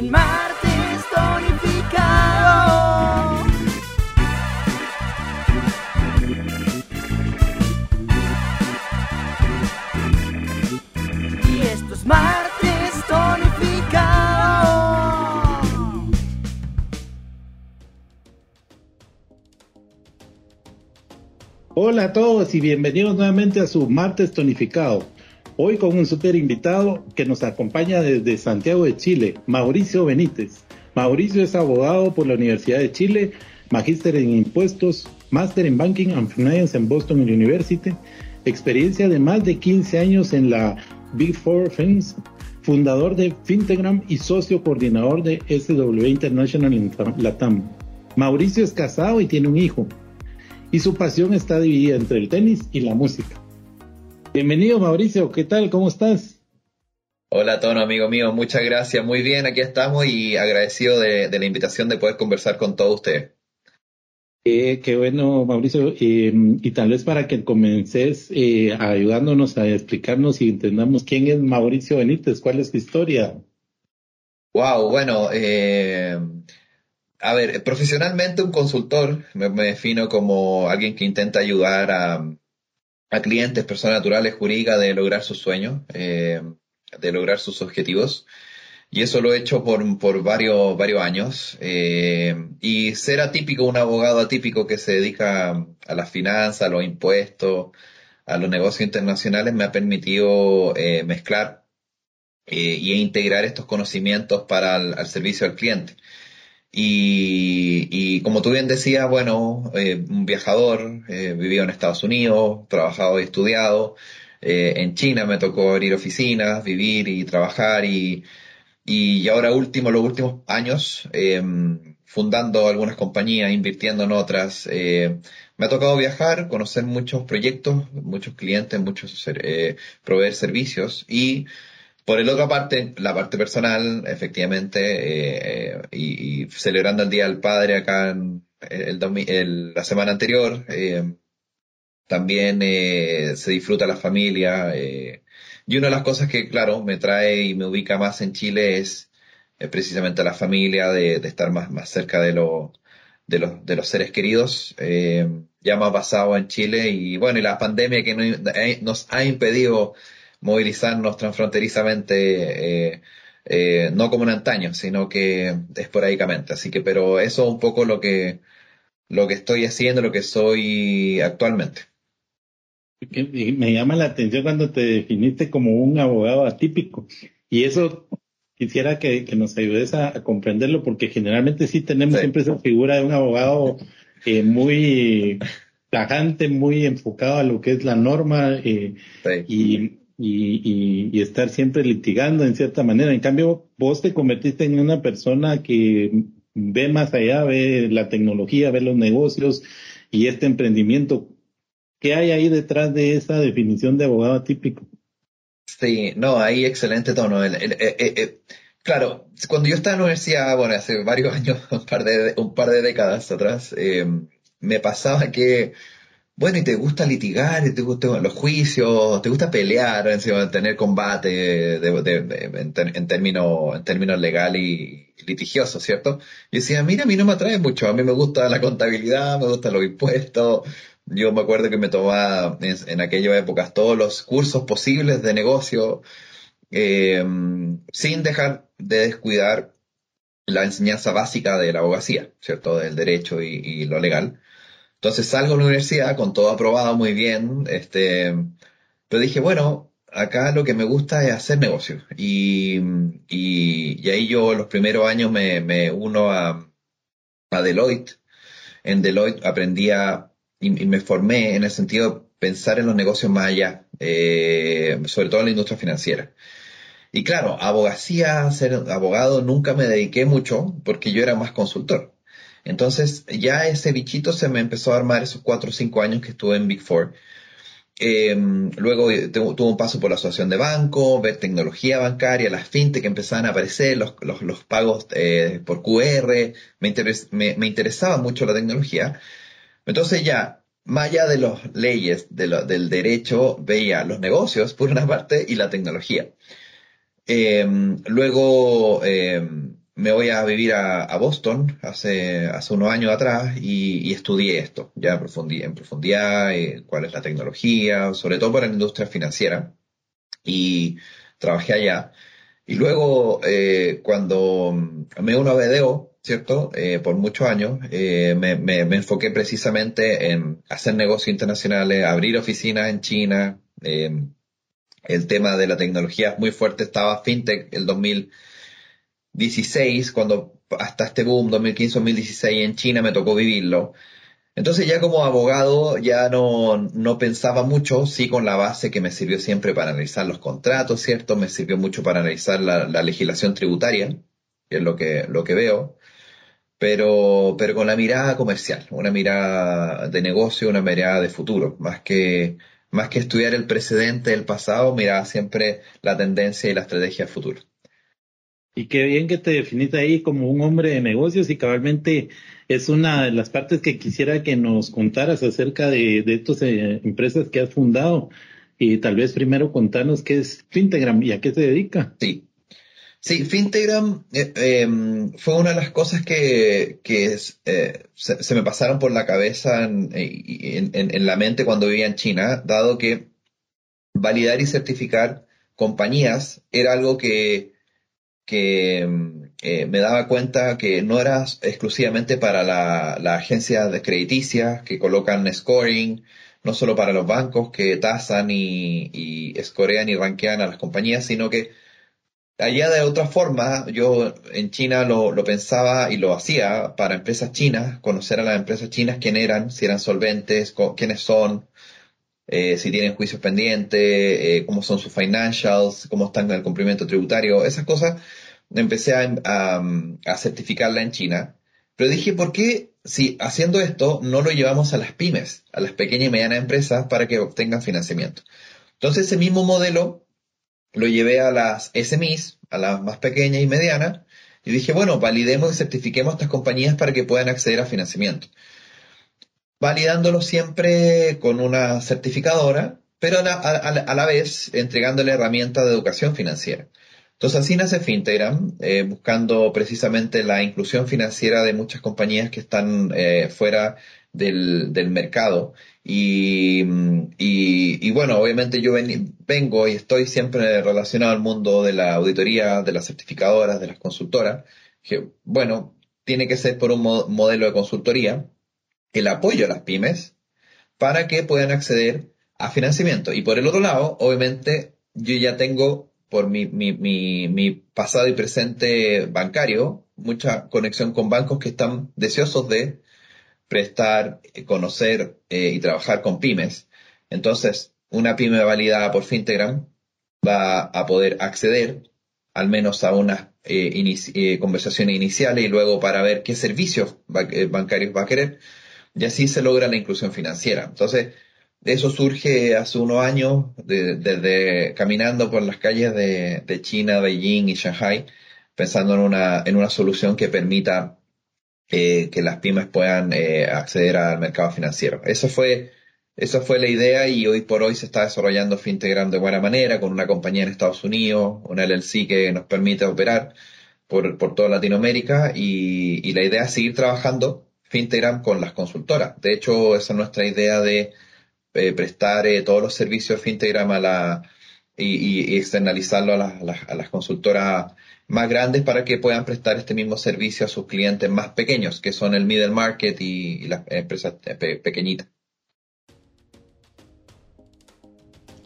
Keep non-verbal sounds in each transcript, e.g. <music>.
en martes tonificado. Y esto es martes tonificado. Hola a todos y bienvenidos nuevamente a su martes tonificado. Hoy con un super invitado que nos acompaña desde Santiago de Chile, Mauricio Benítez. Mauricio es abogado por la Universidad de Chile, magíster en impuestos, máster en Banking and Finance en Boston University, experiencia de más de 15 años en la Big Four Firms, fundador de Fintegram y socio coordinador de SW International en Latam. Mauricio es casado y tiene un hijo, y su pasión está dividida entre el tenis y la música. Bienvenido Mauricio, ¿qué tal? ¿Cómo estás? Hola Tono, amigo mío, muchas gracias. Muy bien, aquí estamos y agradecido de, de la invitación de poder conversar con todos ustedes. Eh, qué bueno, Mauricio. Eh, y tal vez para que comences eh, ayudándonos a explicarnos y entendamos quién es Mauricio Benítez, cuál es su historia. Wow, bueno, eh, a ver, profesionalmente un consultor, me, me defino como alguien que intenta ayudar a, a clientes, personas naturales, jurídicas, de lograr sus sueños, eh, de lograr sus objetivos. Y eso lo he hecho por, por varios, varios años. Eh, y ser atípico, un abogado atípico que se dedica a las finanzas, a los impuestos, a los negocios internacionales, me ha permitido eh, mezclar eh, y integrar estos conocimientos para el al servicio al cliente. Y, y, como tú bien decías, bueno, eh, un viajador, eh, vivido en Estados Unidos, trabajado y estudiado. Eh, en China me tocó abrir oficinas, vivir y trabajar y, y ahora último, los últimos años, eh, fundando algunas compañías, invirtiendo en otras. Eh, me ha tocado viajar, conocer muchos proyectos, muchos clientes, muchos eh, proveer servicios y por el otra parte, la parte personal, efectivamente, eh, eh, y, celebrando el Día del Padre acá en el, el, la semana anterior, eh, también eh, se disfruta la familia. Eh, y una de las cosas que, claro, me trae y me ubica más en Chile es precisamente la familia, de, de, estar más, más cerca de, lo, de, los, de los seres queridos, eh, ya más basado en Chile. Y bueno, y la pandemia que nos ha impedido movilizarnos transfronterizamente, eh, eh, no como en antaño, sino que esporádicamente. Así que, pero eso es un poco lo que, lo que estoy haciendo, lo que soy actualmente. Me llama la atención cuando te definiste como un abogado atípico. Y eso quisiera que, que nos ayudes a, a, comprenderlo, porque generalmente sí tenemos sí. siempre esa figura de un abogado eh, muy tajante, muy enfocado a lo que es la norma eh, sí. y, y, y, y, estar siempre litigando en cierta manera. En cambio, vos te convertiste en una persona que ve más allá, ve la tecnología, ve los negocios y este emprendimiento. ¿Qué hay ahí detrás de esa definición de abogado típico? Sí, no, ahí excelente tono. El, el, eh, claro, cuando yo estaba en la universidad, bueno, hace varios <laughs> años, un par de, un par de décadas atrás, eh, me pasaba que bueno, y te gusta litigar, te gustan los juicios, te gusta pelear, tener combate en, términos en términos legal y litigiosos, ¿cierto? Y decía, mira, a mí no me atrae mucho, a mí me gusta la contabilidad, me gustan los impuestos. Yo me acuerdo que me tomaba en, aquellas épocas todos los cursos posibles de negocio, eh, sin dejar de descuidar la enseñanza básica de la abogacía, ¿cierto? Del derecho y lo legal. Entonces salgo de la universidad con todo aprobado muy bien, este, pero dije, bueno, acá lo que me gusta es hacer negocios. Y, y, y, ahí yo los primeros años me, me uno a, a, Deloitte. En Deloitte aprendí y, me formé en el sentido de pensar en los negocios más allá, eh, sobre todo en la industria financiera. Y claro, abogacía, ser abogado, nunca me dediqué mucho porque yo era más consultor. Entonces ya ese bichito se me empezó a armar esos cuatro o cinco años que estuve en Big Four. Eh, luego tuve un paso por la asociación de banco, ver tecnología bancaria, las fintech que empezaban a aparecer, los, los, los pagos eh, por QR, me, me, interesaba mucho la tecnología. Entonces ya, más allá de las leyes de del derecho, veía los negocios por una <laughs> parte y la tecnología. Eh, luego me voy a vivir a, Boston hace, hace unos años atrás y, estudié esto, ya en profundidad, eh, cuál es la tecnología, sobre todo para la industria financiera. Y trabajé allá. Y luego, eh, cuando me uno a BDO, ¿cierto? Eh, por muchos años, me, me, me, enfoqué precisamente en hacer negocios internacionales, abrir oficinas en China. el tema de la tecnología es muy fuerte, estaba FinTech el 2000 16, cuando hasta este boom 2015-2016 en China me tocó vivirlo. Entonces ya como abogado ya no, no pensaba mucho, sí con la base que me sirvió siempre para analizar los contratos, ¿cierto? Me sirvió mucho para analizar la, legislación tributaria, que es lo que, lo que veo, pero, pero con la mirada comercial, una mirada de negocio, una mirada de futuro, más que, más que estudiar el precedente del pasado, miraba siempre la tendencia y la estrategia futura. Y qué bien que te definiste ahí como un hombre de negocios y cabalmente es una de las partes que quisiera que nos contaras acerca de, de estas eh, empresas que has fundado. Y tal vez primero contarnos qué es Fintegram y a qué se dedica. Sí. Sí, Fintegram eh, em, fue una de las cosas que, que eh, se, me pasaron por la cabeza en, en la mente cuando vivía en China, dado que validar y certificar compañías era algo que que eh, me daba cuenta que no era exclusivamente para la, la agencia de crediticias que colocan scoring, no solo para los bancos que tasan y, y escorean y rankean a las compañías, sino que allá de otra forma, yo en China lo, lo, pensaba y lo hacía para empresas chinas, conocer a las empresas chinas quién eran, si eran solventes, quiénes son, eh, si tienen juicios pendientes, eh, cómo son sus financials, cómo están en el cumplimiento tributario, esas cosas empecé a, a, certificarla en China. Pero dije, ¿por qué si haciendo esto no lo llevamos a las pymes, a las pequeñas y medianas empresas para que obtengan financiamiento? Entonces ese mismo modelo lo llevé a las SMEs, a las más pequeñas y medianas, y dije, bueno, validemos y certifiquemos estas compañías para que puedan acceder a financiamiento. Validándolo siempre con una certificadora, pero a la, a la vez entregándole herramientas de educación financiera. Entonces así nace Fintegram, eh, buscando precisamente la inclusión financiera de muchas compañías que están eh, fuera del, mercado. Y, y, bueno, obviamente yo vengo y estoy siempre relacionado al mundo de la auditoría, de las certificadoras, de las consultoras, que bueno, tiene que ser por un modelo de consultoría, el apoyo a las pymes para que puedan acceder a financiamiento. Y por el otro lado, obviamente, yo ya tengo por mi, mi, mi, pasado y presente bancario, mucha conexión con bancos que están deseosos de prestar, eh, conocer eh, y trabajar con pymes. Entonces, una pyme validada por Fintegram va a poder acceder al menos a unas eh, conversaciones iniciales y luego para ver qué servicios bancarios va a querer. Y así se logra la inclusión financiera. Entonces, eso surge hace unos años, desde caminando por las calles de, China, Beijing y Shanghai, pensando en una, en una solución que permita eh, que las pymes puedan eh, acceder al mercado financiero. Eso fue, esa fue la idea y hoy por hoy se está desarrollando Fintegram de buena manera con una compañía en Estados Unidos, una LLC que nos permite operar por, por toda Latinoamérica y, y la idea es seguir trabajando Fintegram con las consultoras. De hecho, esa es nuestra idea de eh, prestar eh, todos los servicios Fintegram a la, y, externalizarlo a, las consultoras más grandes para que puedan prestar este mismo servicio a sus clientes más pequeños, que son el middle market y, las empresas eh, pequeñitas.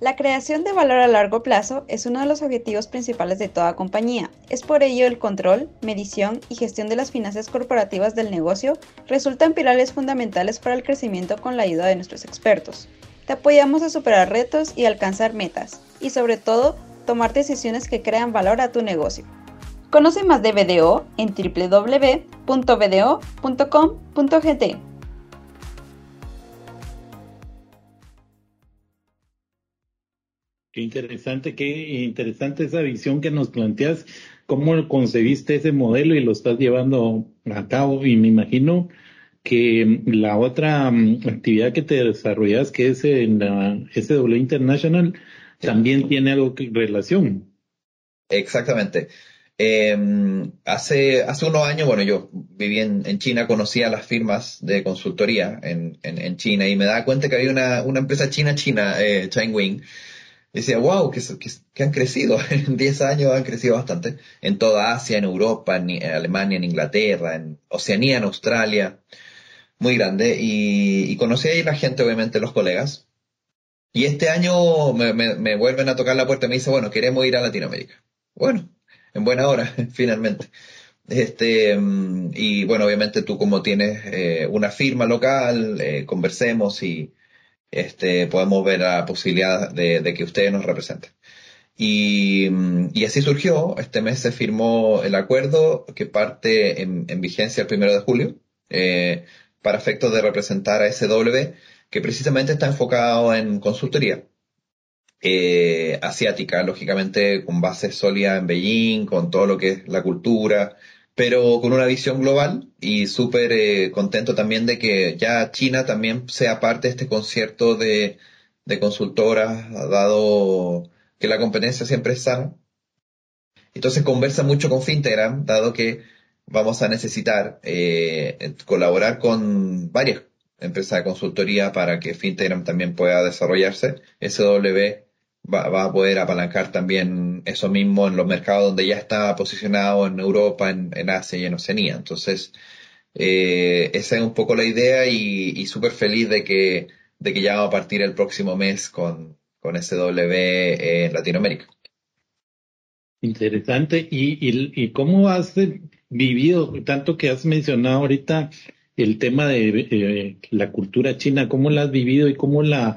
La creación de valor a largo plazo es uno de los objetivos principales de toda compañía. Es por ello el control, medición y gestión de las finanzas corporativas del negocio resultan pilares fundamentales para el crecimiento con la ayuda de nuestros expertos. Te apoyamos a superar retos y alcanzar metas, y sobre todo, tomar decisiones que crean valor a tu negocio. Conoce más de BDO en www.bdo.com.gt. Qué interesante, qué interesante esa visión que nos planteas, cómo concebiste ese modelo y lo estás llevando a cabo. Y me imagino que la otra mm, actividad que te desarrollas, que es en la SW International, también tiene algo que relación. Exactamente. Em, hace, hace unos años, bueno, yo viví en, en China, conocía las firmas de consultoría en, en, en, China y me daba cuenta que había una, una empresa china china, eh, Wing, y decía, wow, que, que, han crecido, <laughs> en 10 años han crecido bastante, en toda Asia, en Europa, en, Alemania, en Inglaterra, en Oceanía, en Australia, muy grande, y, y conocí ahí la gente, obviamente los colegas, y este año me, me, me vuelven a tocar la puerta y me dice, bueno, queremos ir a Latinoamérica. Bueno, en buena hora, <laughs> finalmente. Este, mm, y bueno, obviamente tú como tienes eh, una firma local, eh, conversemos y este, podemos ver la posibilidad de, que ustedes nos representen. Y, mm, y, así surgió, este mes se firmó el acuerdo que parte en, vigencia el primero de julio, eh, para efectos de representar a SW, que precisamente está enfocado en consultoría. Eh, asiática, lógicamente con base sólida en Beijing, con todo lo que es la cultura, pero con una visión global y súper eh, contento también de que ya China también sea parte de este concierto de, de consultoras, dado que la competencia siempre es sana. Entonces conversa mucho con Fintegram, dado que vamos a necesitar eh, colaborar con varias empresas de consultoría para que Fintegram también pueda desarrollarse. SW va, a poder apalancar también eso mismo en los mercados donde ya está posicionado en Europa, en, Asia y en Oceanía. Entonces, eh, esa es un poco la idea y, y súper feliz de que, de que ya va a partir el próximo mes con, con SW en Latinoamérica. Interesante. ¿Y, y, y cómo has vivido, tanto que has mencionado ahorita el tema de eh, la cultura china, cómo la has vivido y cómo la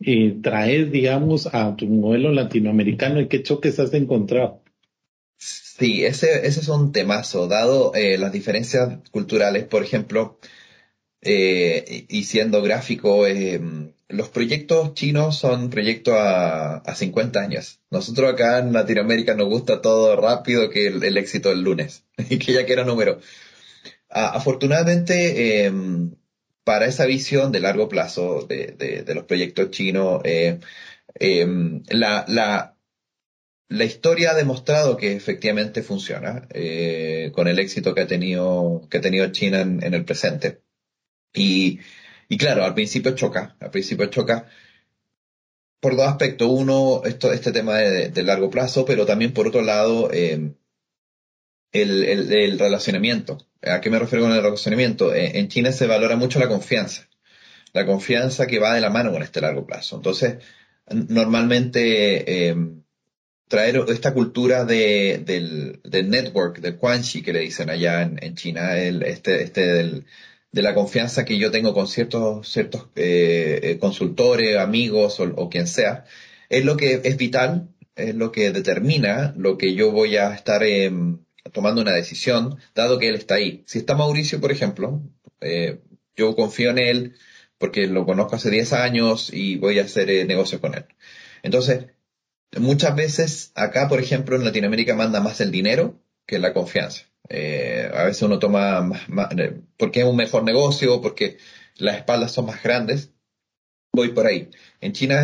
eh, traes, digamos, a tu modelo latinoamericano y qué choques has encontrado? Sí, ese, ese es un temazo, dado eh, las diferencias culturales, por ejemplo, eh, y siendo gráfico, eh, los proyectos chinos son proyectos a, a 50 años. Nosotros acá en Latinoamérica nos gusta todo rápido que el, éxito del lunes y <laughs> que ya quiera número. afortunadamente, em, para esa visión de largo plazo de, los proyectos chinos, eh, em, la, historia ha demostrado que efectivamente funciona eh, con el éxito que ha tenido, China en, el presente. Y, claro, al principio choca, al principio choca por dos aspectos. Uno, este tema de, de largo plazo, pero también por otro lado, em, el, el, el, relacionamiento. ¿A qué me refiero con el relacionamiento? Eh, en China se valora mucho la confianza. La confianza que va de la mano con este largo plazo. Entonces, normalmente eh, traer esta cultura de, del, del, network, del Quanxi que le dicen allá en, en China, el, este, este del, de la confianza que yo tengo con ciertos, ciertos eh, eh consultores, amigos o, o, quien sea, es lo que es vital, es lo que determina lo que yo voy a estar eh, tomando una decisión, dado que él está ahí. Si está Mauricio, por ejemplo, eh, yo confío en él porque lo conozco hace 10 años y voy a hacer eh, negocios con él. Entonces, muchas veces acá, por ejemplo, en Latinoamérica manda más el dinero que la confianza. Eh, a veces uno toma más, porque es un mejor negocio, porque las espaldas son más grandes. Voy por ahí. En China,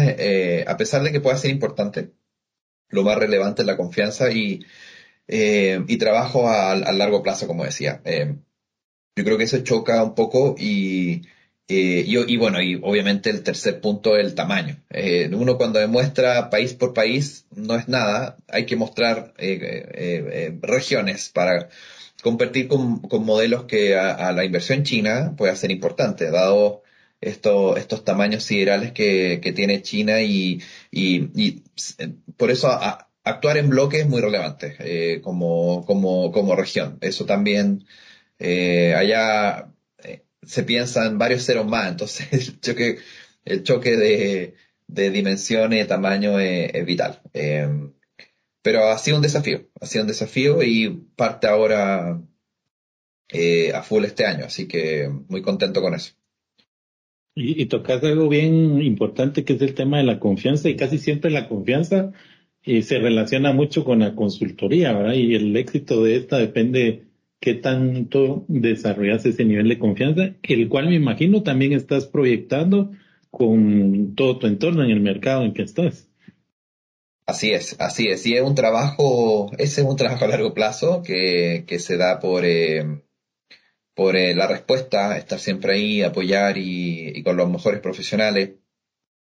a pesar de que pueda ser importante, lo más relevante es la confianza y eh, y trabajo a, largo plazo, como decía. Eh, yo creo que eso choca un poco y, eh, y, bueno, y obviamente el tercer punto es el tamaño. uno cuando demuestra país por país no es nada, hay que mostrar regiones para competir con, con modelos que a, la inversión china puede ser importante, dado esto, estos tamaños siderales que, que tiene China y, y, y por eso a, actuar en bloque es muy relevante eh, como, como, como región. Eso también, eh, allá eh, se piensa en varios ceros más, entonces <laughs> el choque, el choque de, de dimensiones tamaño es, vital. pero ha sido un desafío, ha sido un desafío y parte ahora a full este año, así que muy contento con eso. Y, y tocas algo bien importante que es el tema de la confianza y casi siempre la confianza y se relaciona mucho con la consultoría, ¿verdad? Y el éxito de esta depende qué tanto desarrollas ese nivel de confianza, el cual me imagino también estás proyectando con todo tu entorno en el mercado en que estás. Así es, así es. Y es un trabajo, ese es un trabajo a largo plazo que, que se da por, eh, por eh, la respuesta, estar siempre ahí, apoyar y, y, con los mejores profesionales,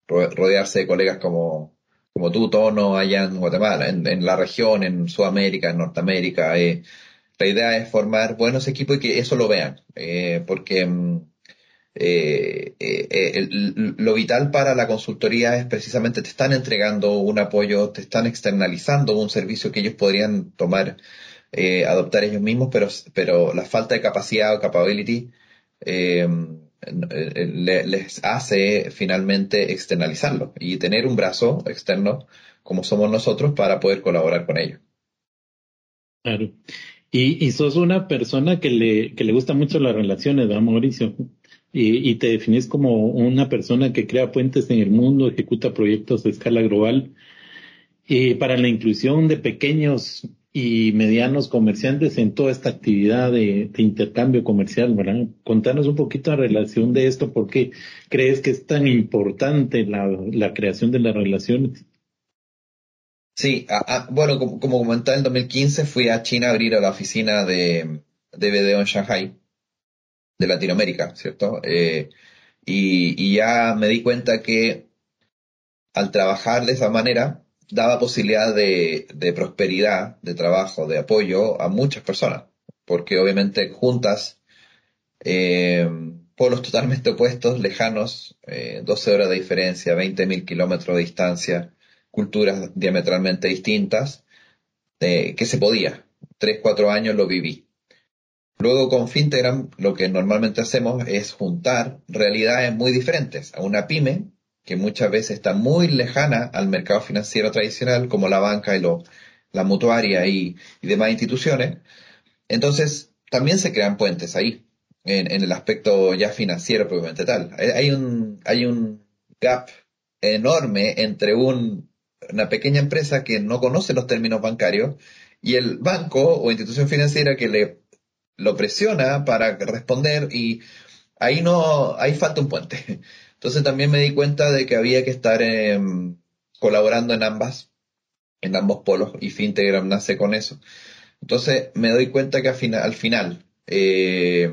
rodearse de colegas como, como tú, Tono, allá en Guatemala, en, en la región, en Sudamérica, en Norteamérica. Eh. La idea es formar buenos equipos y que eso lo vean, eh, porque mm, eh, lo vital para la consultoría es precisamente te están entregando un apoyo, te están externalizando un servicio que ellos podrían tomar, adoptar ellos mismos, pero, pero la falta de capacidad o capability eh, les hace finalmente externalizarlo y tener un brazo externo como somos nosotros para poder colaborar con ellos. Claro. Y, y sos una persona que le, que le gusta mucho las relaciones, ¿verdad, Mauricio? y, y, te definís como una persona que crea puentes en el mundo, ejecuta proyectos de escala global y para la inclusión de pequeños y medianos comerciantes en toda esta actividad de, de intercambio comercial, ¿verdad? Contanos un poquito la relación de esto, ¿por qué crees que es tan importante la, la creación de las relaciones? Sí, a, a, bueno, como, como comentaba, en 2015 fui a China a abrir a la oficina de, de BDO en Shanghai de Latinoamérica, ¿cierto? Eh, y, y, ya me di cuenta que al trabajar de esa manera daba posibilidad de, prosperidad, de trabajo, de apoyo a muchas personas, porque obviamente juntas eh, polos totalmente opuestos, lejanos, eh, 12 horas de diferencia, 20.000 kilómetros de distancia, culturas diametralmente distintas, eh, que se podía. Tres, cuatro años lo viví. Luego con Fintegram lo que normalmente hacemos es juntar realidades muy diferentes a una pyme que muchas veces está muy lejana al mercado financiero tradicional como la banca y la mutuaria y, demás instituciones. Entonces también se crean puentes ahí en, el aspecto ya financiero propiamente tal. Hay un, hay un gap enorme entre un, una pequeña empresa que no conoce los términos bancarios y el banco o institución financiera que le lo presiona para responder y ahí no, ahí falta un puente. Entonces también me di cuenta de que había que estar eh, colaborando en ambas, en ambos polos y Fintegram nace con eso. Entonces me doy cuenta que al final, al final eh,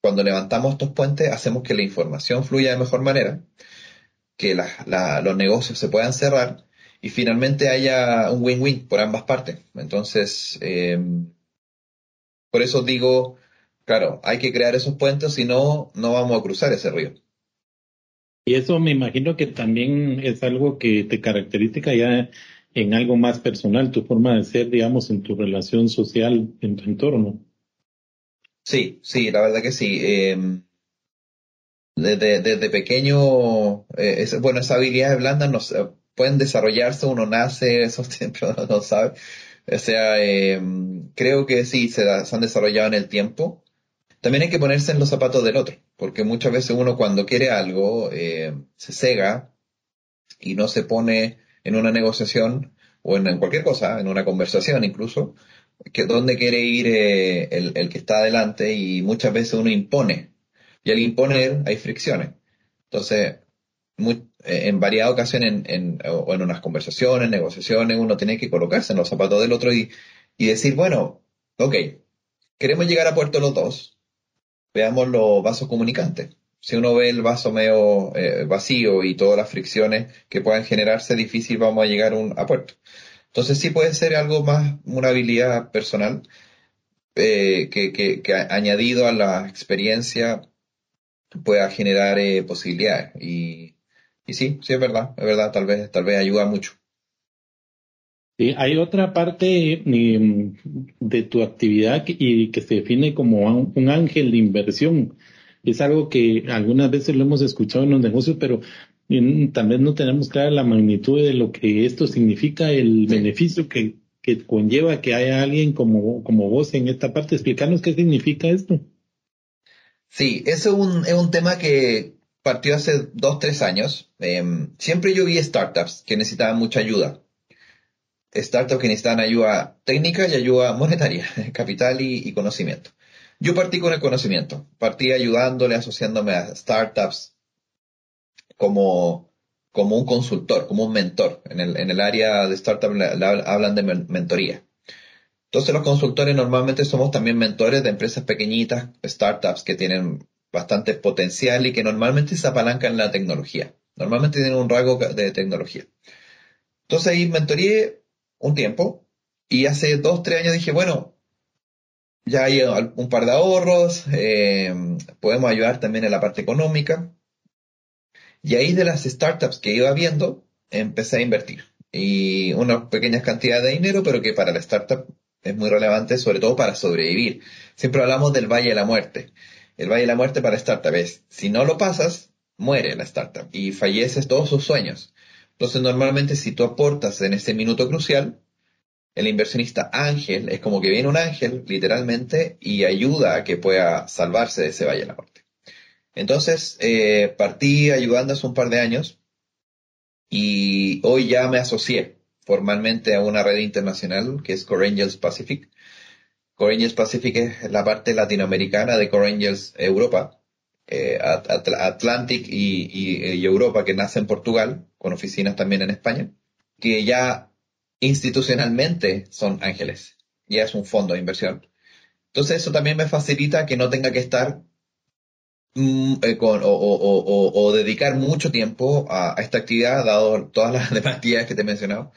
cuando levantamos estos puentes hacemos que la información fluya de mejor manera, que los negocios se puedan cerrar y finalmente haya un win-win por ambas partes. Entonces, eh, por eso digo, claro, hay que crear esos puentes, si no, no vamos a cruzar ese río. Y eso me imagino que también es algo que te caracteriza ya en algo más personal, tu forma de ser, digamos, en tu relación social, en tu entorno. Sí, sí, la verdad que sí. Eh, desde, pequeño, eh, es, bueno, esas habilidades blandas nos, pueden desarrollarse, uno nace, <laughs> eso siempre no sabe, o sea, eh, creo que sí, se, se, han desarrollado en el tiempo. También hay que ponerse en los zapatos del otro, porque muchas veces uno cuando quiere algo eh, se cega y no se pone en una negociación o en, cualquier cosa, en una conversación incluso, que dónde quiere ir eh, el, el, que está adelante y muchas veces uno impone. Y al imponer hay fricciones. Entonces, eh, en varias ocasiones, en, en, o en unas conversaciones, negociaciones, uno tiene que colocarse en los zapatos del otro y, y decir, bueno, ok, queremos llegar a puerto los dos, veamos los vasos comunicantes. Si uno ve el vaso medio eh, vacío y todas las fricciones que puedan generarse, difícil vamos a llegar un, a puerto. Entonces sí puede ser algo más, una habilidad personal eh, que, que, añadido a la experiencia pueda generar eh, posibilidades. Y, y sí, sí es verdad, es verdad, tal vez, tal vez ayuda mucho. Sí, hay otra parte eh, de tu actividad que, y que se define como un ángel de inversión. Es algo que algunas veces lo hemos escuchado en los negocios, pero eh, tal vez no tenemos clara la magnitud de lo que esto significa, el sí. beneficio que, que conlleva que haya alguien como, como vos en esta parte. Explicarnos qué significa esto. Sí, eso es un, es un tema que, partió hace dos, tres años. Eh, siempre yo vi startups que necesitaban mucha ayuda. Startups que necesitaban ayuda técnica y ayuda monetaria, <laughs> capital y, conocimiento. Yo partí con el conocimiento. Partí ayudándole, asociándome a startups como, como un consultor, como un mentor. En el, en el área de startup hablan de mentoría. Entonces los consultores normalmente somos también mentores de empresas pequeñitas, startups que tienen bastante potencial y que normalmente se apalancan en la tecnología. Normalmente tienen un rasgo de tecnología. Entonces ahí mentoreé un tiempo y hace dos, tres años dije, bueno, ya hay un par de ahorros, eh, podemos ayudar también en la parte económica. Y ahí de las startups que iba viendo, empecé a invertir. Y unas pequeñas cantidades de dinero, pero que para la startup es muy relevante, sobre todo para sobrevivir. Siempre hablamos del Valle de la Muerte. El Valle de la Muerte para startup es, si no lo pasas, muere la startup y falleces todos sus sueños. Entonces, normalmente si tú aportas en ese minuto crucial, el inversionista ángel es como que viene un ángel, literalmente, y ayuda a que pueda salvarse de ese valle de la muerte. Entonces, eh, partí ayudando hace un par de años y hoy ya me asocié formalmente a una red internacional que es Core Angels Pacific. Core Angels Pacific es la parte latinoamericana de Core Angels Europa, eh, Atlantic y Europa que nace en Portugal, con oficinas también en España, que ya institucionalmente son ángeles. Ya es un fondo de inversión. Entonces eso también me facilita que no tenga que estar mm, eh, o, dedicar mucho tiempo a, esta actividad, dado todas las <laughs> demás actividades que te he mencionado,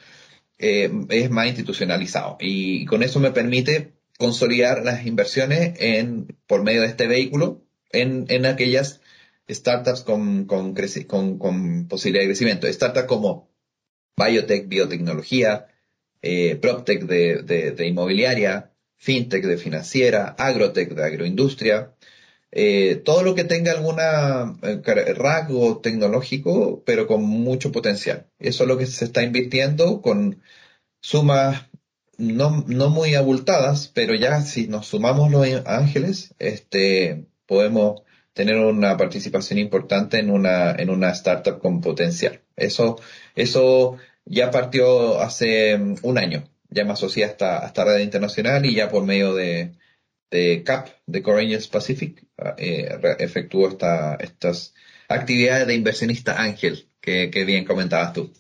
eh, es más institucionalizado. Y con eso me permite consolidar las inversiones en, por medio de este vehículo en aquellas startups con, con, con, posibilidad de crecimiento. Startups como biotech, biotecnología, eh, proptech de, inmobiliaria, fintech de financiera, agrotech de agroindustria, eh, todo lo que tenga alguna eh, rasgo tecnológico, pero con mucho potencial. Eso es lo que se está invirtiendo con sumas no, no muy abultadas, pero ya si nos sumamos los ángeles, este, podemos tener una participación importante en una, en una startup con potencial. Eso, eso ya partió hace mm, un año. Ya me asocié a esta, red internacional y ya por medio de, CAP, de Core Pacific, eh, efectuó esta, estas actividades de inversionista ángel que, bien comentabas tú.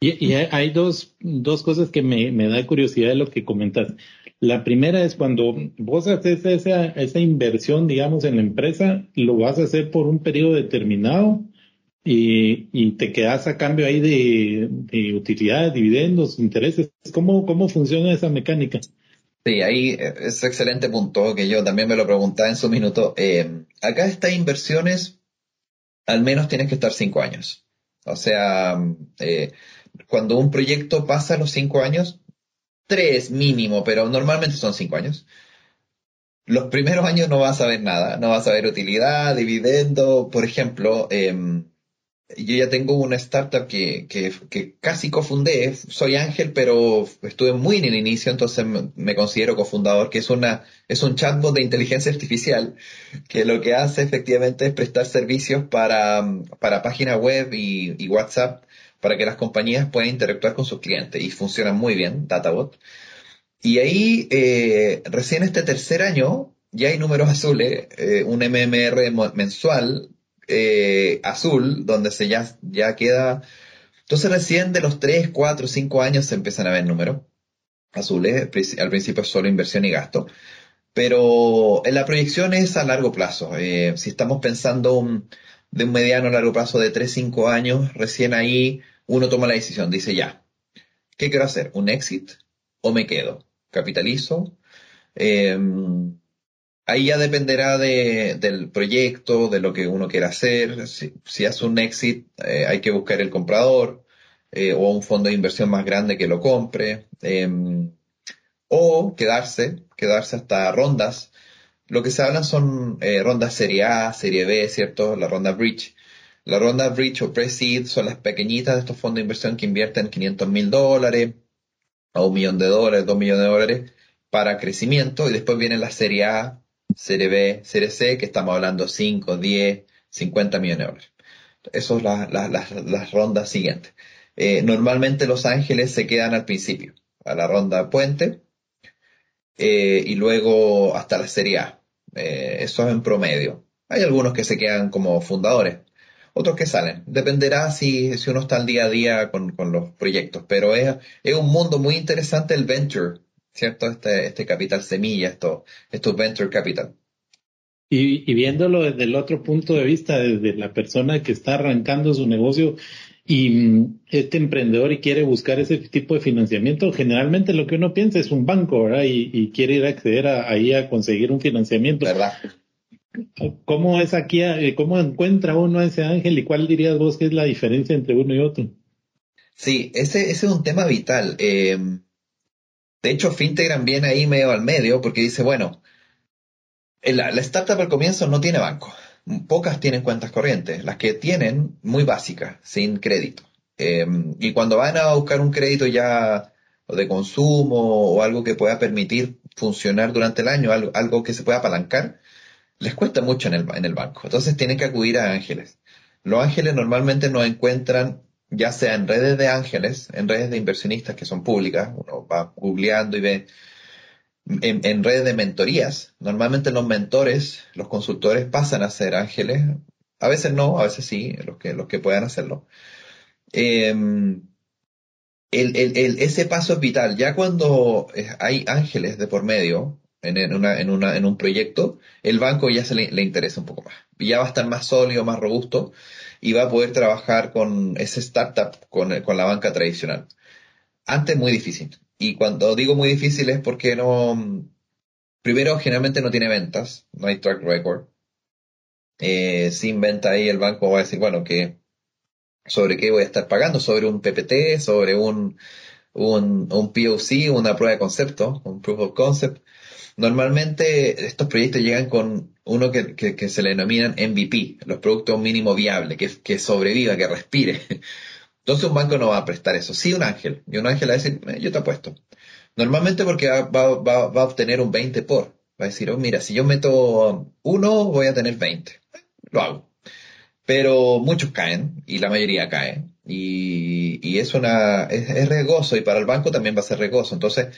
Y, hay dos, dos cosas que me, me da curiosidad de lo que comentas. La primera es cuando vos haces esa, esa inversión, digamos, en la empresa, lo vas a hacer por un periodo determinado y, te quedas a cambio ahí de, de utilidades, dividendos, intereses. ¿Cómo, ¿Cómo funciona esa mecánica? Sí, ahí es excelente punto que yo también me lo preguntaba en su minuto. Eh, acá estas inversiones al menos tienes que estar cinco años. O sea, eh, cuando un proyecto pasa los cinco años, tres mínimo, pero normalmente son cinco años. Los primeros años no vas a ver nada, no vas a ver utilidad, dividendo, por ejemplo, em, yo ya tengo una startup que, que, casi cofundé, soy Ángel, pero estuve muy en el inicio, entonces me, considero cofundador, que es una, es un chatbot de inteligencia artificial, que lo que hace efectivamente es prestar servicios para, para página web y WhatsApp para que las compañías puedan interactuar con sus clientes y funciona muy bien, Databot. Y ahí, eh, recién este tercer año, ya hay números azules, eh, un MMR mensual eh, azul, donde se ya, ya queda... Entonces recién de los 3, 4, 5 años se empiezan a ver números azules, al principio es solo inversión y gasto. Pero en la proyección es a largo plazo. si estamos pensando de un mediano a largo plazo de 3, 5 años, recién ahí uno toma la decisión, dice ya, ¿qué quiero hacer? ¿Un exit o me quedo? ¿Capitalizo? Em, ahí ya dependerá del proyecto, de lo que uno quiera hacer. Si, hace un exit, eh, hay que buscar el comprador eh, o un fondo de inversión más grande que lo compre. Em, o quedarse, quedarse hasta rondas. Lo que se hablan son eh, rondas serie A, serie B, ¿cierto? La ronda bridge. La ronda Bridge o Pre-Seed son las pequeñitas de estos fondos de inversión que invierten 500 mil dólares a un millón de dólares, dos millones de dólares para crecimiento y después viene la serie A, serie B, serie C, que estamos hablando 5, 10, 50 millones de dólares. Esas son las, rondas siguientes. Eh, normalmente Los Ángeles se quedan al principio, a la ronda puente, eh, y luego hasta la serie A. Eh, eso es en promedio. Hay algunos que se quedan como fundadores, otros que salen. Dependerá si, si uno está al día a día con, con los proyectos, pero es, es un mundo muy interesante el venture, ¿cierto? Este, este capital semilla, esto, estos venture capital. Y, y, viéndolo desde el otro punto de vista, desde la persona que está arrancando su negocio y mm, este emprendedor y quiere buscar ese tipo de financiamiento, generalmente lo que uno piensa es un banco, ¿verdad? Y, y quiere ir a acceder a, ahí a conseguir un financiamiento. ¿Verdad? ¿Cómo es aquí, eh, cómo encuentra uno a ese ángel y cuál dirías vos que es la diferencia entre uno y otro? Sí, ese, es un tema vital. Eh, de hecho, Fintegran viene ahí medio al medio porque dice, bueno, la, la, startup al comienzo no tiene banco. Pocas tienen cuentas corrientes. Las que tienen, muy básicas, sin crédito. Eh, y cuando van a buscar un crédito ya de consumo o algo que pueda permitir funcionar durante el año, algo, algo que se pueda apalancar, les cuesta mucho en el, en el banco. Entonces tienen que acudir a ángeles. Los ángeles normalmente no encuentran, ya sea en redes de ángeles, en redes de inversionistas que son públicas, uno va googleando y ve en, redes de mentorías. Normalmente los mentores, los consultores pasan a ser ángeles. A veces no, a veces sí, los que, los que puedan hacerlo. Eh, el, el, el, ese paso vital. Ya cuando hay ángeles de por medio, en, una, en, una, en un proyecto, el banco ya se le, le, interesa un poco más. Ya va a estar más sólido, más robusto y va a poder trabajar con ese startup, con, con la banca tradicional. Antes muy difícil. Y cuando digo muy difícil es porque no, primero generalmente no tiene ventas, no hay track record. Eh, sin venta ahí el banco va a decir, bueno, que sobre qué voy a estar pagando, sobre un PPT, sobre un, un, un POC, una prueba de concepto, un proof of concept. Normalmente estos proyectos llegan con uno que, se le denominan MVP, los productos mínimo viable, que, que sobreviva, que respire. <laughs> Entonces un banco no va a prestar eso. Sí, un ángel. Y un ángel va a decir, eh, yo te apuesto. Normalmente porque va, a obtener un 20 por. Va a decir, oh, mira, si yo meto uno, voy a tener 20. Lo hago. Pero muchos caen, y la mayoría cae. Y, y es una, es, es y para el banco también va a ser riesgoso. Entonces,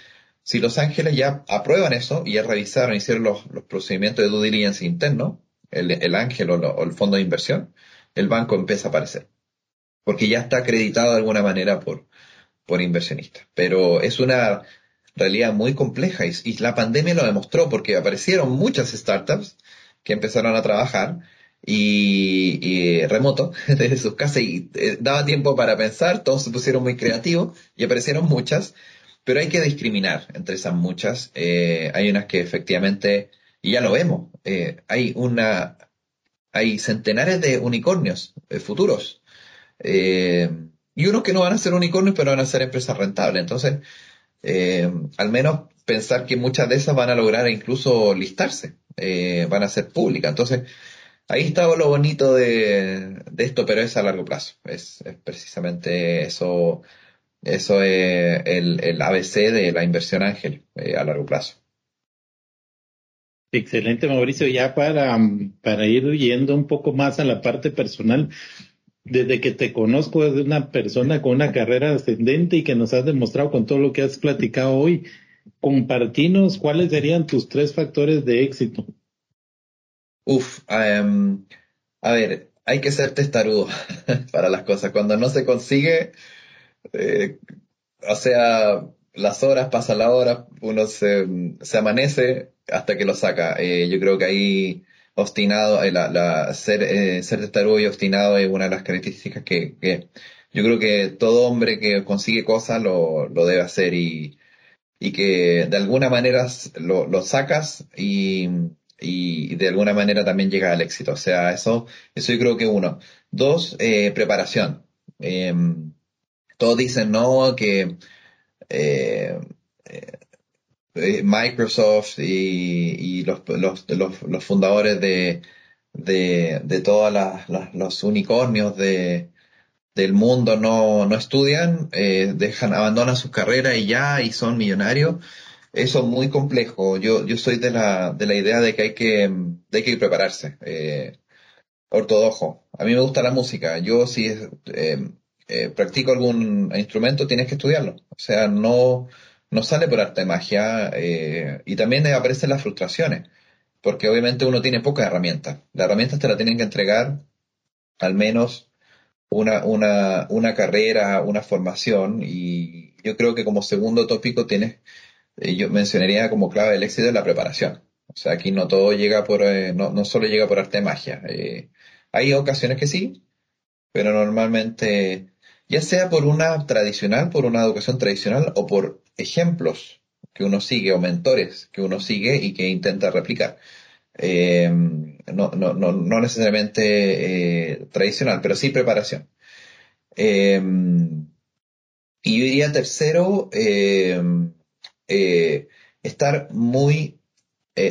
si Los Ángeles ya aprueban eso y ya revisaron, hicieron los, procedimientos de due diligence interno, el, el ángel o, lo, o, el fondo de inversión, el banco empieza a aparecer. Porque ya está acreditado de alguna manera por, por inversionistas. Pero es una realidad muy compleja y, la pandemia lo demostró porque aparecieron muchas startups que empezaron a trabajar y, y, remoto <laughs> desde sus casas y eh, daba tiempo para pensar, todos se pusieron muy creativos y aparecieron muchas pero hay que discriminar entre esas muchas. Eh, hay unas que efectivamente, y ya lo vemos, eh, hay una, hay centenares de unicornios eh, futuros. y unos que no van a ser unicornios, pero van a ser empresas rentables. Entonces, al menos pensar que muchas de esas van a lograr incluso listarse, van a ser públicas. Entonces, ahí está lo bonito de, de, esto, pero es a largo plazo. Es, es precisamente eso eso es el, el ABC de la inversión ángel eh, a largo plazo. Excelente, Mauricio. Ya para, para ir yendo un poco más a la parte personal, desde que te conozco desde una persona con una carrera ascendente y que nos has demostrado con todo lo que has platicado hoy, compartinos cuáles serían tus tres factores de éxito. Uf, um, a ver, hay que ser testarudo <laughs> para las cosas. Cuando no se consigue, eh, o sea, las horas, pasa la hora, uno se, se amanece hasta que lo saca. Eh, yo creo que ahí obstinado, eh, ser, eh, ser testarudo y obstinado es una de las características que, yo creo que todo hombre que consigue cosas lo, lo debe hacer y, y que de alguna manera lo, lo sacas y, y de alguna manera también llega al éxito. O sea, eso, eso yo creo que uno. Dos, eh, preparación. Eh, todos dicen no, que eh, eh, Microsoft y, y los, los, los, fundadores de, de, de todos los unicornios de, del mundo no, no estudian, eh, dejan, abandonan sus carreras y ya, y son millonarios. Eso es muy complejo. Yo, yo soy de la, de la idea de que hay que, de que prepararse. Ortodoxo. A mí me gusta la música. Yo sí, eh, eh, practico algún instrumento, tienes que estudiarlo. O sea, no, no sale por arte de magia eh, y también aparecen las frustraciones, porque obviamente uno tiene pocas herramientas. Las herramientas te las tienen que entregar al menos una, una, una carrera, una formación y yo creo que como segundo tópico tienes, eh, yo mencionaría como clave del éxito la preparación. O sea, aquí no todo llega por, eh, no, no solo llega por arte de magia. Hay ocasiones que sí, pero normalmente, ya sea por una tradicional, por una educación tradicional o por ejemplos que uno sigue o mentores que uno sigue y que intenta replicar. Eh, no, no, no, no, necesariamente eh, tradicional, pero sí preparación. Eh, y yo diría tercero, estar muy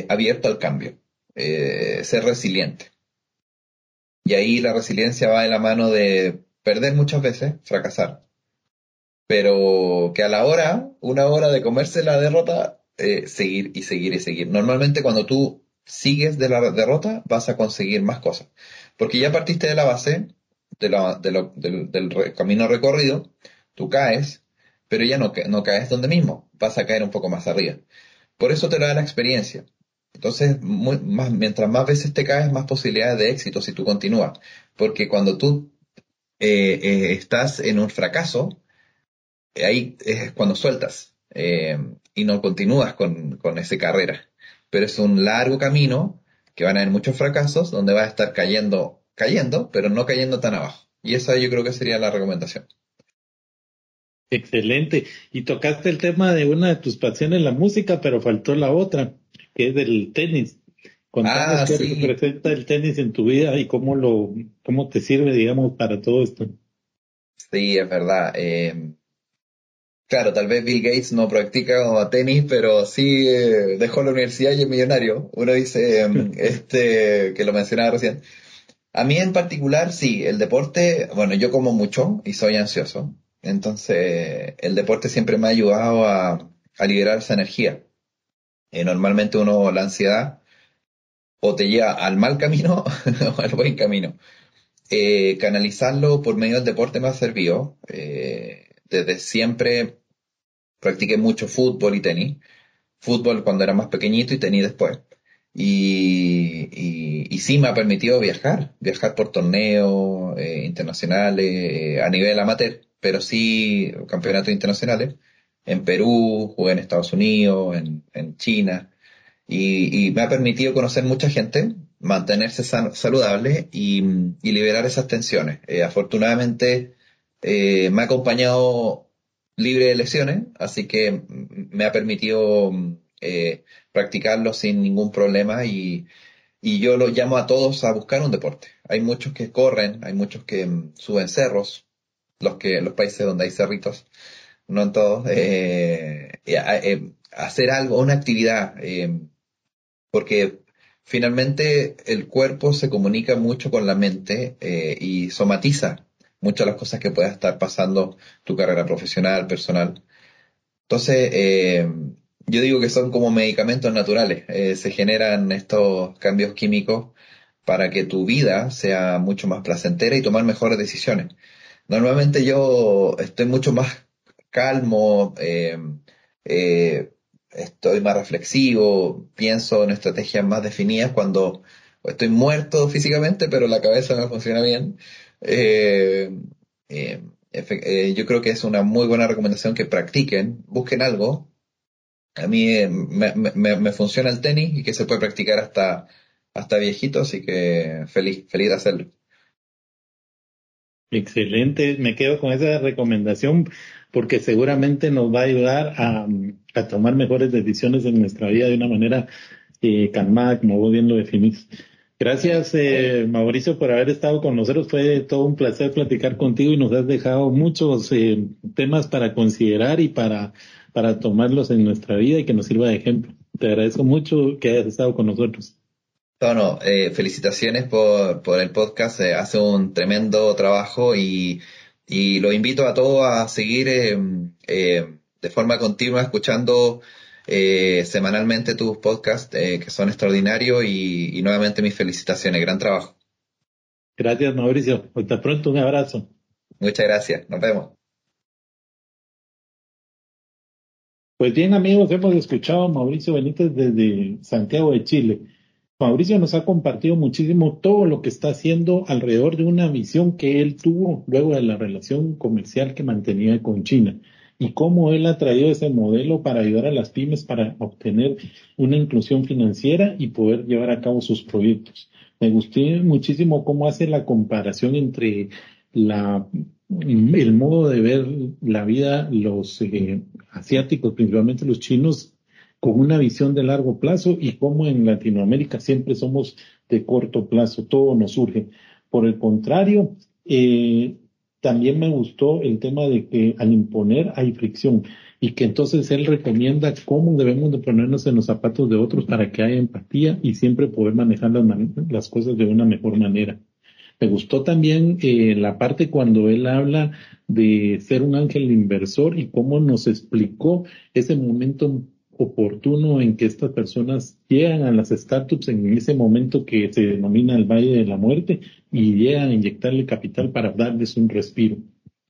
abierto al cambio, ser resiliente. Y ahí la resiliencia va de la mano de perder muchas veces, fracasar, pero que a la hora, una hora de comerse la derrota, seguir y seguir y seguir. Normalmente cuando tú sigues de la derrota, vas a conseguir más cosas. Porque ya partiste de la base, de la, del, camino recorrido, tú caes, pero ya no, caes donde mismo, vas a caer un poco más arriba. Por eso te da la experiencia. Entonces, más, mientras más veces te caes, más posibilidades de éxito si tú continúas. Porque cuando tú eh, eh, estás en un fracaso, ahí es cuando sueltas eh, y no continúas con, con esa carrera pero es un largo camino que van a haber muchos fracasos donde va a estar cayendo, cayendo, pero no cayendo tan abajo. Y esa yo creo que sería la recomendación. Excelente. Y tocaste el tema de una de tus pasiones, la música, pero faltó la otra, que es del tenis. Contanos ah, qué representa el tenis en tu vida y cómo lo, cómo te sirve, digamos, para todo esto. Sí, es verdad. Eh, Claro, tal vez Bill Gates no practica tenis, pero sí eh, dejó la universidad y es millonario. Uno dice, em, <laughs> este, que lo mencionaba recién. A mí en particular, sí, el deporte, bueno, yo como mucho y soy ansioso. Entonces, el deporte siempre me ha ayudado a, liberar esa energía. Eh, normalmente uno, la ansiedad, o te lleva al mal camino <laughs> o al buen camino. Eh, canalizarlo por medio del deporte me ha servido. desde siempre practiqué mucho fútbol y tenis. Fútbol cuando era más pequeñito y tenis después. Y, y, sí me ha permitido viajar, viajar por torneos eh, internacionales eh, a nivel amateur, pero sí campeonatos internacionales. En Perú, jugué en Estados Unidos, en, en China. Y, y, me ha permitido conocer mucha gente, mantenerse saludable y, y, liberar esas tensiones. Eh, afortunadamente me ha acompañado libre de lesiones, así que me ha permitido eh, practicarlo sin ningún problema y, yo lo llamo a todos a buscar un deporte. Hay muchos que corren, hay muchos que mm, suben cerros, los que los países donde hay cerritos, no en todos, eh, eh, hacer algo, una actividad, porque finalmente el cuerpo se comunica mucho con la mente y somatiza muchas las cosas que pueda estar pasando tu carrera profesional, personal. Entonces, eh, yo digo que son como medicamentos naturales. Eh, se generan estos cambios químicos para que tu vida sea mucho más placentera y tomar mejores decisiones. Normalmente yo estoy mucho más calmo, eh, estoy más reflexivo, pienso en estrategias más definidas cuando estoy muerto físicamente, pero la cabeza me funciona bien. Eh, eh, eh, yo creo que es una muy buena recomendación que practiquen, busquen algo. A mí me, funciona el tenis y que se puede practicar hasta, hasta viejito, así que feliz, feliz de hacerlo. Excelente, me quedo con esa recomendación porque seguramente nos va a ayudar a, a tomar mejores decisiones en nuestra vida de una manera calmada, como vos bien lo definís. Gracias, eh, Mauricio, por haber estado con nosotros. Fue todo un placer platicar contigo y nos has dejado muchos eh, temas para considerar y para, para tomarlos en nuestra vida y que nos sirva de ejemplo. Te agradezco mucho que hayas estado con nosotros. Bueno, eh, felicitaciones por, por el podcast. hace un tremendo trabajo y, y lo invito a todos a seguir de forma continua escuchando eh, semanalmente tus podcasts eh, que son extraordinarios y, y, nuevamente mis felicitaciones, gran trabajo. Gracias Mauricio, hasta pronto, un abrazo. Muchas gracias, nos vemos. Pues bien amigos, hemos escuchado a Mauricio Benítez desde Santiago de Chile. Mauricio nos ha compartido muchísimo todo lo que está haciendo alrededor de una visión que él tuvo luego de la relación comercial que mantenía con China y cómo él ha traído ese modelo para ayudar a las pymes para obtener una inclusión financiera y poder llevar a cabo sus proyectos. Me gustó muchísimo cómo hace la comparación entre el modo de ver la vida, los eh, asiáticos, principalmente los chinos, con una visión de largo plazo y cómo en Latinoamérica siempre somos de corto plazo, todo nos surge. Por el contrario, eh, también me gustó el tema de que al imponer hay fricción y que entonces él recomienda cómo debemos de ponernos en los zapatos de otros para que haya empatía y siempre poder manejar las, las cosas de una mejor manera. Me gustó también eh, la parte cuando él habla de ser un ángel inversor y cómo nos explicó ese momento oportuno en que estas personas llegan a las startups en ese momento que se denomina el Valle de la Muerte y llegan a inyectarle capital para darles un respiro.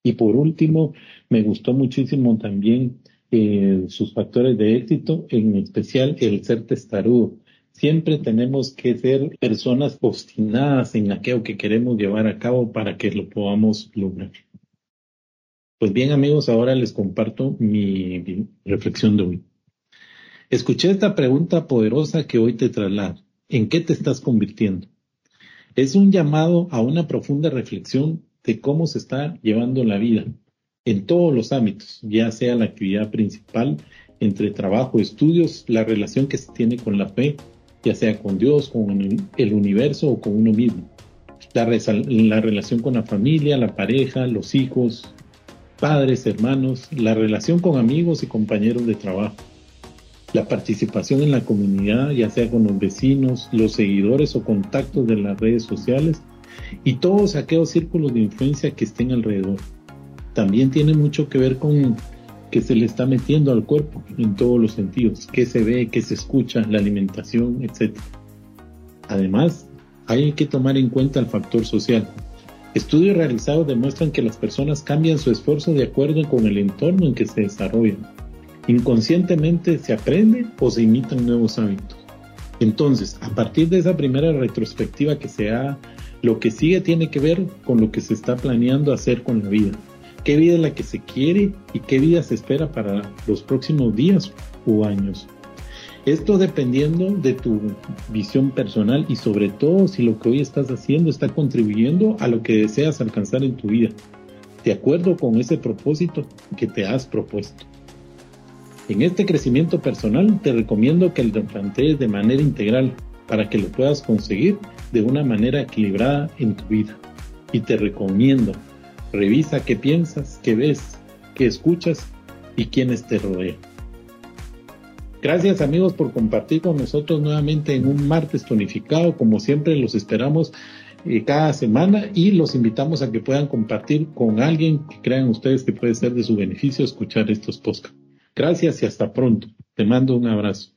Y por último, me gustó muchísimo también eh, sus factores de éxito, en especial el ser testarudo. Siempre tenemos que ser personas obstinadas en aquello que queremos llevar a cabo para que lo podamos lograr. Pues bien amigos, ahora les comparto mi reflexión de hoy. Escuché esta pregunta poderosa que hoy te traslado. ¿En qué te estás convirtiendo? Es un llamado a una profunda reflexión de cómo se está llevando la vida en todos los ámbitos, ya sea la actividad principal, entre trabajo, estudios, la relación que se tiene con la fe, ya sea con Dios, con el universo o con uno mismo. La, la relación con la familia, la pareja, los hijos, padres, hermanos, la relación con amigos y compañeros de trabajo la participación en la comunidad, ya sea con los vecinos, los seguidores o contactos de las redes sociales y todos aquellos círculos de influencia que estén alrededor. También tiene mucho que ver con que se le está metiendo al cuerpo en todos los sentidos, qué se ve, qué se escucha, la alimentación, etc. Además, hay que tomar en cuenta el factor social. Estudios realizados demuestran que las personas cambian su esfuerzo de acuerdo con el entorno en que se desarrollan inconscientemente se aprende o se imitan nuevos hábitos. Entonces, a partir de esa primera retrospectiva que se ha, lo que sigue tiene que ver con lo que se está planeando hacer con la vida. ¿Qué vida es la que se quiere y qué vida se espera para los próximos días o años? Esto dependiendo de tu visión personal y sobre todo si lo que hoy estás haciendo está contribuyendo a lo que deseas alcanzar en tu vida, de acuerdo con ese propósito que te has propuesto. En este crecimiento personal te recomiendo que lo plantees de manera integral para que lo puedas conseguir de una manera equilibrada en tu vida. Y te recomiendo, revisa qué piensas, qué ves, qué escuchas y quiénes te rodean. Gracias amigos por compartir con nosotros nuevamente en un martes tonificado. Como siempre los esperamos eh, cada semana y los invitamos a que puedan compartir con alguien que crean ustedes que puede ser de su beneficio escuchar estos podcasts. Gracias y hasta pronto. Te mando un abrazo.